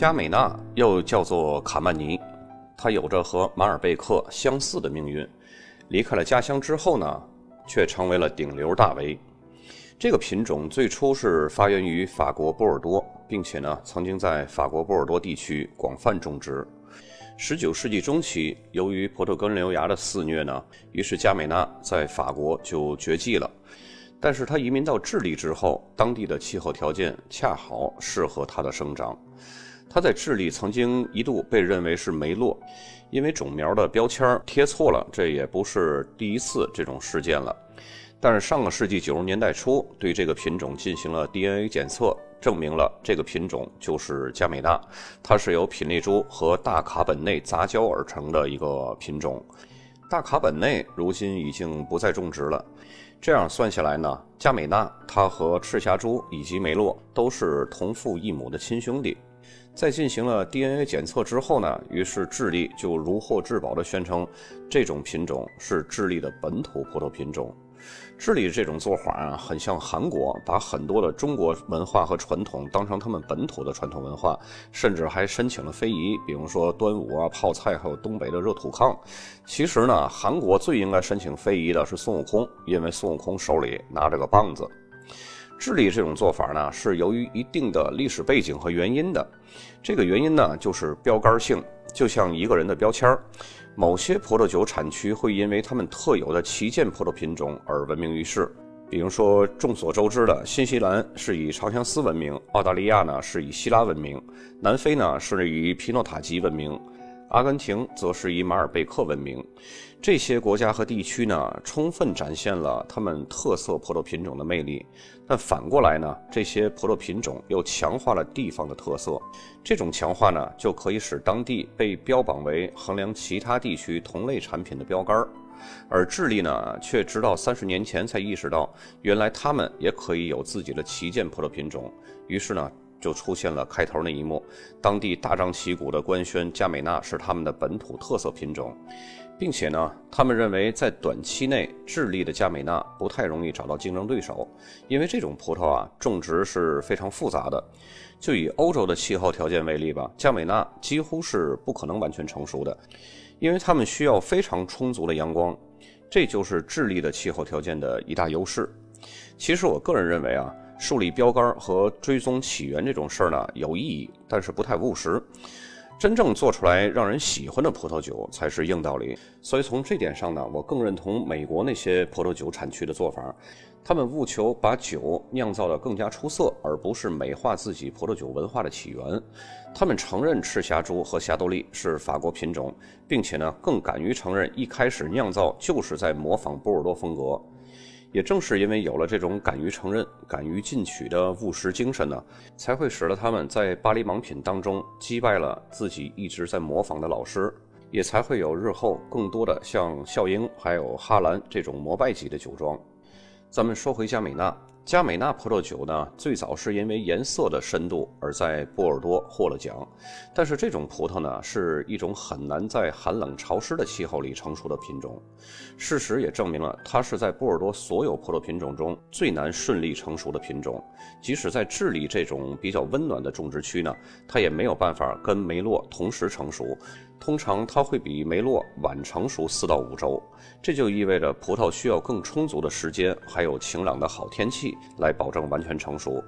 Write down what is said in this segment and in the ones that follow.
加美纳又叫做卡曼尼，它有着和马尔贝克相似的命运。离开了家乡之后呢，却成为了顶流大 V。这个品种最初是发源于法国波尔多，并且呢，曾经在法国波尔多地区广泛种植。十九世纪中期，由于葡萄根瘤牙的肆虐呢，于是加美纳在法国就绝迹了。但是它移民到智利之后，当地的气候条件恰好适合它的生长。它在智利曾经一度被认为是梅洛，因为种苗的标签贴错了，这也不是第一次这种事件了。但是上个世纪九十年代初，对这个品种进行了 DNA 检测，证明了这个品种就是加美纳，它是由品丽珠和大卡本内杂交而成的一个品种。大卡本内如今已经不再种植了。这样算下来呢，加美纳它和赤霞珠以及梅洛都是同父异母的亲兄弟。在进行了 DNA 检测之后呢，于是智利就如获至宝地宣称，这种品种是智利的本土葡萄品种。智利这种做法啊，很像韩国，把很多的中国文化和传统当成他们本土的传统文化，甚至还申请了非遗，比如说端午啊、泡菜，还有东北的热土炕。其实呢，韩国最应该申请非遗的是孙悟空，因为孙悟空手里拿着个棒子。智利这种做法呢，是由于一定的历史背景和原因的。这个原因呢，就是标杆性，就像一个人的标签儿。某些葡萄酒产区会因为他们特有的旗舰葡萄品种而闻名于世。比如说，众所周知的新西兰是以长相思闻名，澳大利亚呢是以希拉闻名，南非呢是以皮诺塔吉闻名。阿根廷则是以马尔贝克闻名，这些国家和地区呢，充分展现了他们特色葡萄品种的魅力。但反过来呢，这些葡萄品种又强化了地方的特色。这种强化呢，就可以使当地被标榜为衡量其他地区同类产品的标杆儿。而智利呢，却直到三十年前才意识到，原来他们也可以有自己的旗舰葡萄品种。于是呢。就出现了开头那一幕，当地大张旗鼓地官宣加美纳是他们的本土特色品种，并且呢，他们认为在短期内智利的加美纳不太容易找到竞争对手，因为这种葡萄啊种植是非常复杂的。就以欧洲的气候条件为例吧，加美纳几乎是不可能完全成熟的，因为它们需要非常充足的阳光，这就是智利的气候条件的一大优势。其实我个人认为啊。树立标杆和追踪起源这种事儿呢有意义，但是不太务实。真正做出来让人喜欢的葡萄酒才是硬道理。所以从这点上呢，我更认同美国那些葡萄酒产区的做法。他们务求把酒酿造得更加出色，而不是美化自己葡萄酒文化的起源。他们承认赤霞珠和霞多丽是法国品种，并且呢更敢于承认一开始酿造就是在模仿波尔多风格。也正是因为有了这种敢于承认、敢于进取的务实精神呢，才会使得他们在巴黎盲品当中击败了自己一直在模仿的老师，也才会有日后更多的像笑英还有哈兰这种膜拜级的酒庄。咱们说回佳美娜。加美纳葡萄酒呢，最早是因为颜色的深度而在波尔多获了奖，但是这种葡萄呢，是一种很难在寒冷潮湿的气候里成熟的品种。事实也证明了，它是在波尔多所有葡萄品种中最难顺利成熟的品种。即使在智利这种比较温暖的种植区呢，它也没有办法跟梅洛同时成熟。通常它会比梅洛晚成熟四到五周，这就意味着葡萄需要更充足的时间，还有晴朗的好天气来保证完全成熟。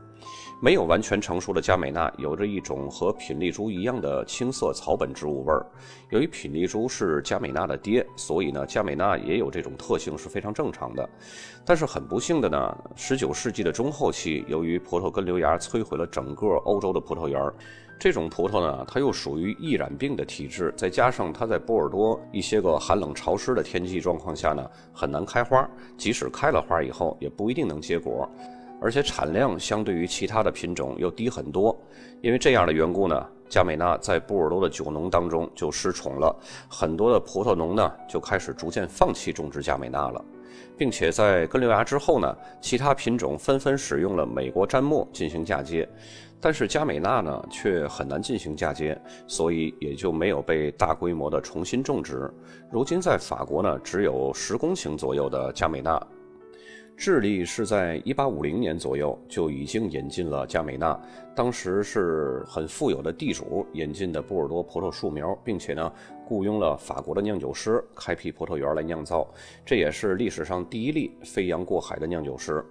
没有完全成熟的加美纳有着一种和品丽珠一样的青色草本植物味儿。由于品丽珠是加美纳的爹，所以呢，加美纳也有这种特性是非常正常的。但是很不幸的呢十九世纪的中后期，由于葡萄根瘤芽摧毁了整个欧洲的葡萄园。这种葡萄呢，它又属于易染病的体质，再加上它在波尔多一些个寒冷潮湿的天气状况下呢，很难开花。即使开了花以后，也不一定能结果，而且产量相对于其他的品种又低很多。因为这样的缘故呢，加美纳在波尔多的酒农当中就失宠了，很多的葡萄农呢就开始逐渐放弃种植加美纳了，并且在根瘤芽之后呢，其他品种纷纷使用了美国砧木进行嫁接。但是加美纳呢，却很难进行嫁接，所以也就没有被大规模的重新种植。如今在法国呢，只有十公顷左右的加美纳。智利是在一八五零年左右就已经引进了加美纳，当时是很富有的地主引进的波尔多葡萄树苗，并且呢雇佣了法国的酿酒师开辟葡萄园来酿造，这也是历史上第一例飞洋过海的酿酒师。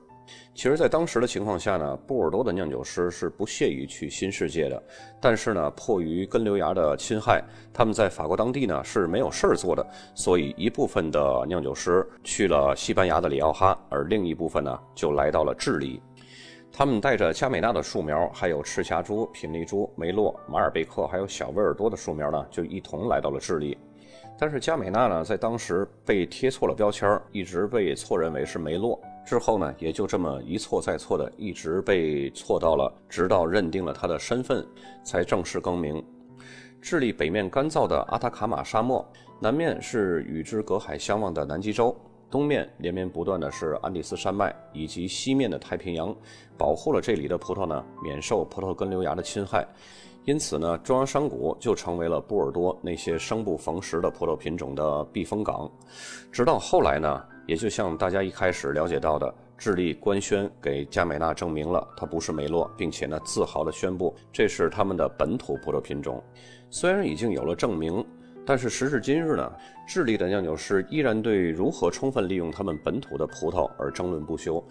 其实，在当时的情况下呢，波尔多的酿酒师是不屑于去新世界的。但是呢，迫于根瘤芽的侵害，他们在法国当地呢是没有事儿做的，所以一部分的酿酒师去了西班牙的里奥哈，而另一部分呢就来到了智利。他们带着加美纳的树苗，还有赤霞珠、品丽珠、梅洛、马尔贝克，还有小威尔多的树苗呢，就一同来到了智利。但是加美纳呢，在当时被贴错了标签，一直被错认为是梅洛。之后呢，也就这么一错再错的，一直被错到了，直到认定了他的身份，才正式更名。智利北面干燥的阿塔卡马沙漠，南面是与之隔海相望的南极洲，东面连绵不断的是安第斯山脉，以及西面的太平洋，保护了这里的葡萄呢免受葡萄根瘤芽的侵害。因此呢，中央山谷就成为了波尔多那些生不逢时的葡萄品种的避风港。直到后来呢。也就像大家一开始了解到的，智利官宣给加美纳证明了它不是梅洛，并且呢自豪地宣布这是他们的本土葡萄品种。虽然已经有了证明。但是时至今日呢，智利的酿酒师依然对如何充分利用他们本土的葡萄而争论不休。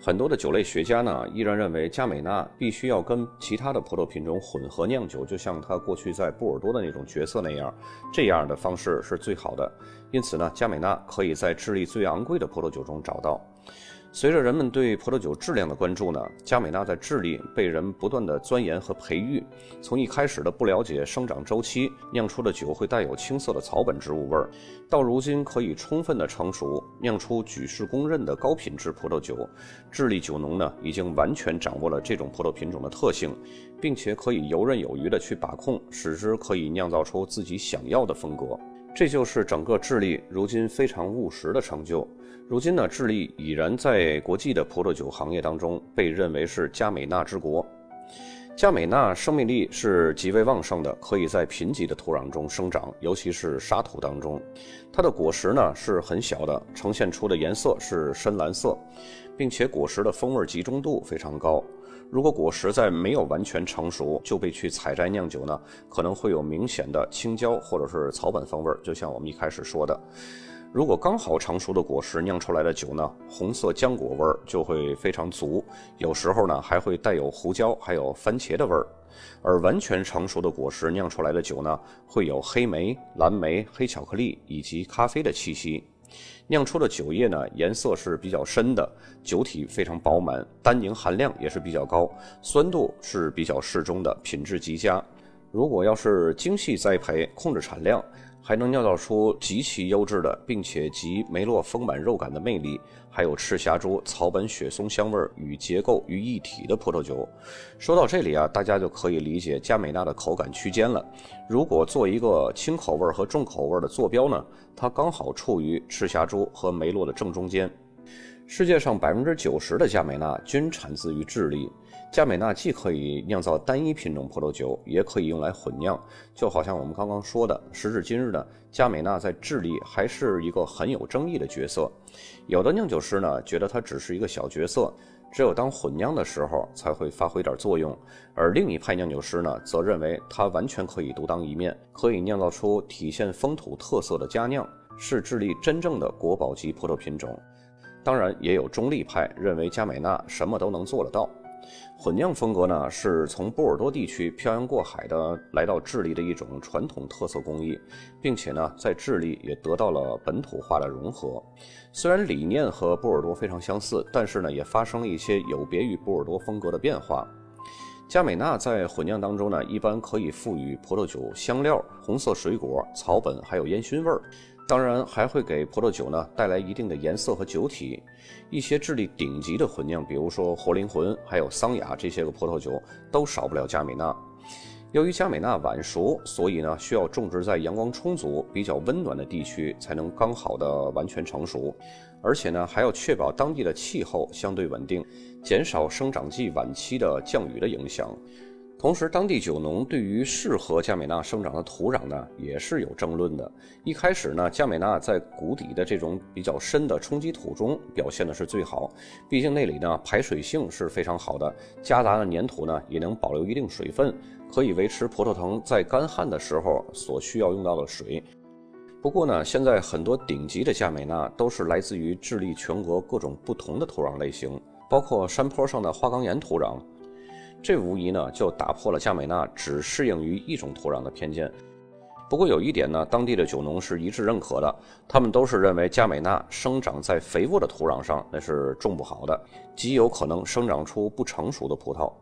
很多的酒类学家呢，依然认为加美纳必须要跟其他的葡萄品种混合酿酒，就像他过去在波尔多的那种角色那样，这样的方式是最好的。因此呢，加美纳可以在智利最昂贵的葡萄酒中找到。随着人们对葡萄酒质量的关注呢，加美纳在智利被人不断的钻研和培育。从一开始的不了解生长周期，酿出的酒会带有青涩的草本植物味儿，到如今可以充分的成熟，酿出举世公认的高品质葡萄酒。智利酒农呢，已经完全掌握了这种葡萄品种的特性，并且可以游刃有余的去把控，使之可以酿造出自己想要的风格。这就是整个智利如今非常务实的成就。如今呢，智利已然在国际的葡萄酒行业当中被认为是加美纳之国。加美纳生命力是极为旺盛的，可以在贫瘠的土壤中生长，尤其是沙土当中。它的果实呢是很小的，呈现出的颜色是深蓝色，并且果实的风味集中度非常高。如果果实在没有完全成熟就被去采摘酿酒呢，可能会有明显的青椒或者是草本风味儿，就像我们一开始说的。如果刚好成熟的果实酿出来的酒呢，红色浆果味儿就会非常足，有时候呢还会带有胡椒还有番茄的味儿。而完全成熟的果实酿出来的酒呢，会有黑莓、蓝莓、黑巧克力以及咖啡的气息。酿出的酒液呢，颜色是比较深的，酒体非常饱满，单宁含量也是比较高，酸度是比较适中的，品质极佳。如果要是精细栽培，控制产量。还能酿造出极其优质的，并且集梅洛丰满肉感的魅力，还有赤霞珠草本雪松香味与结构于一体的葡萄酒。说到这里啊，大家就可以理解加美纳的口感区间了。如果做一个轻口味和重口味的坐标呢，它刚好处于赤霞珠和梅洛的正中间。世界上百分之九十的加美纳均产自于智利。加美纳既可以酿造单一品种葡萄酒，也可以用来混酿。就好像我们刚刚说的，时至今日呢，加美纳在智利还是一个很有争议的角色。有的酿酒师呢，觉得它只是一个小角色，只有当混酿的时候才会发挥点作用；而另一派酿酒师呢，则认为它完全可以独当一面，可以酿造出体现风土特色的佳酿，是智利真正的国宝级葡萄品种。当然，也有中立派认为加美纳什么都能做得到。混酿风格呢，是从波尔多地区漂洋过海的来到智利的一种传统特色工艺，并且呢，在智利也得到了本土化的融合。虽然理念和波尔多非常相似，但是呢，也发生了一些有别于波尔多风格的变化。加美纳在混酿当中呢，一般可以赋予葡萄酒香料、红色水果、草本还有烟熏味儿。当然还会给葡萄酒呢带来一定的颜色和酒体。一些智利顶级的混酿，比如说活灵魂，还有桑雅这些个葡萄酒，都少不了加美纳。由于加美纳晚熟，所以呢需要种植在阳光充足、比较温暖的地区，才能刚好的完全成熟。而且呢还要确保当地的气候相对稳定，减少生长季晚期的降雨的影响。同时，当地酒农对于适合佳美纳生长的土壤呢，也是有争论的。一开始呢，佳美纳在谷底的这种比较深的冲积土中表现的是最好，毕竟那里呢排水性是非常好的，夹杂的粘土呢也能保留一定水分，可以维持葡萄藤在干旱的时候所需要用到的水。不过呢，现在很多顶级的佳美纳都是来自于智利全国各种不同的土壤类型，包括山坡上的花岗岩土壤。这无疑呢，就打破了加美纳只适应于一种土壤的偏见。不过有一点呢，当地的酒农是一致认可的，他们都是认为加美纳生长在肥沃的土壤上那是种不好的，极有可能生长出不成熟的葡萄。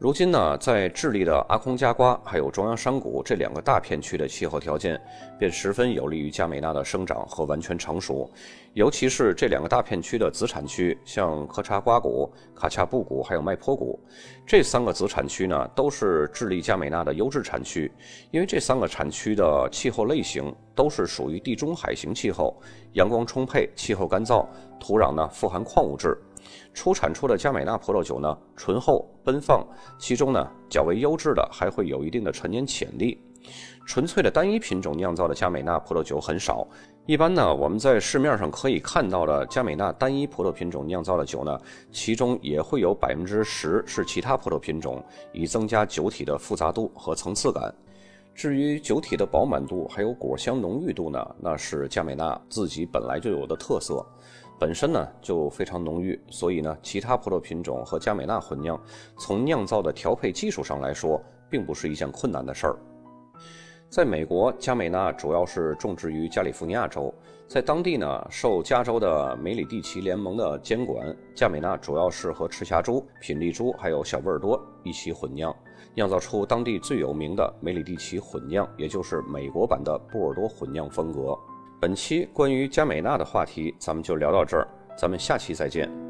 如今呢，在智利的阿空加瓜还有中央山谷这两个大片区的气候条件，便十分有利于佳美纳的生长和完全成熟。尤其是这两个大片区的子产区，像科查瓜谷、卡恰布谷还有麦坡谷，这三个子产区呢，都是智利佳美纳的优质产区。因为这三个产区的气候类型都是属于地中海型气候，阳光充沛，气候干燥，土壤呢富含矿物质。出产出的佳美纳葡萄酒呢，醇厚奔放，其中呢较为优质的还会有一定的陈年潜力。纯粹的单一品种酿造的佳美纳葡萄酒很少，一般呢我们在市面上可以看到的佳美纳单一葡萄品种酿造的酒呢，其中也会有百分之十是其他葡萄品种，以增加酒体的复杂度和层次感。至于酒体的饱满度还有果香浓郁度呢，那是佳美纳自己本来就有的特色。本身呢就非常浓郁，所以呢，其他葡萄品种和佳美纳混酿，从酿造的调配技术上来说，并不是一件困难的事儿。在美国，佳美纳主要是种植于加利福尼亚州，在当地呢，受加州的梅里蒂奇联盟的监管，佳美纳主要是和赤霞珠、品丽珠还有小波尔多一起混酿，酿造出当地最有名的梅里蒂奇混酿，也就是美国版的波尔多混酿风格。本期关于佳美娜的话题，咱们就聊到这儿，咱们下期再见。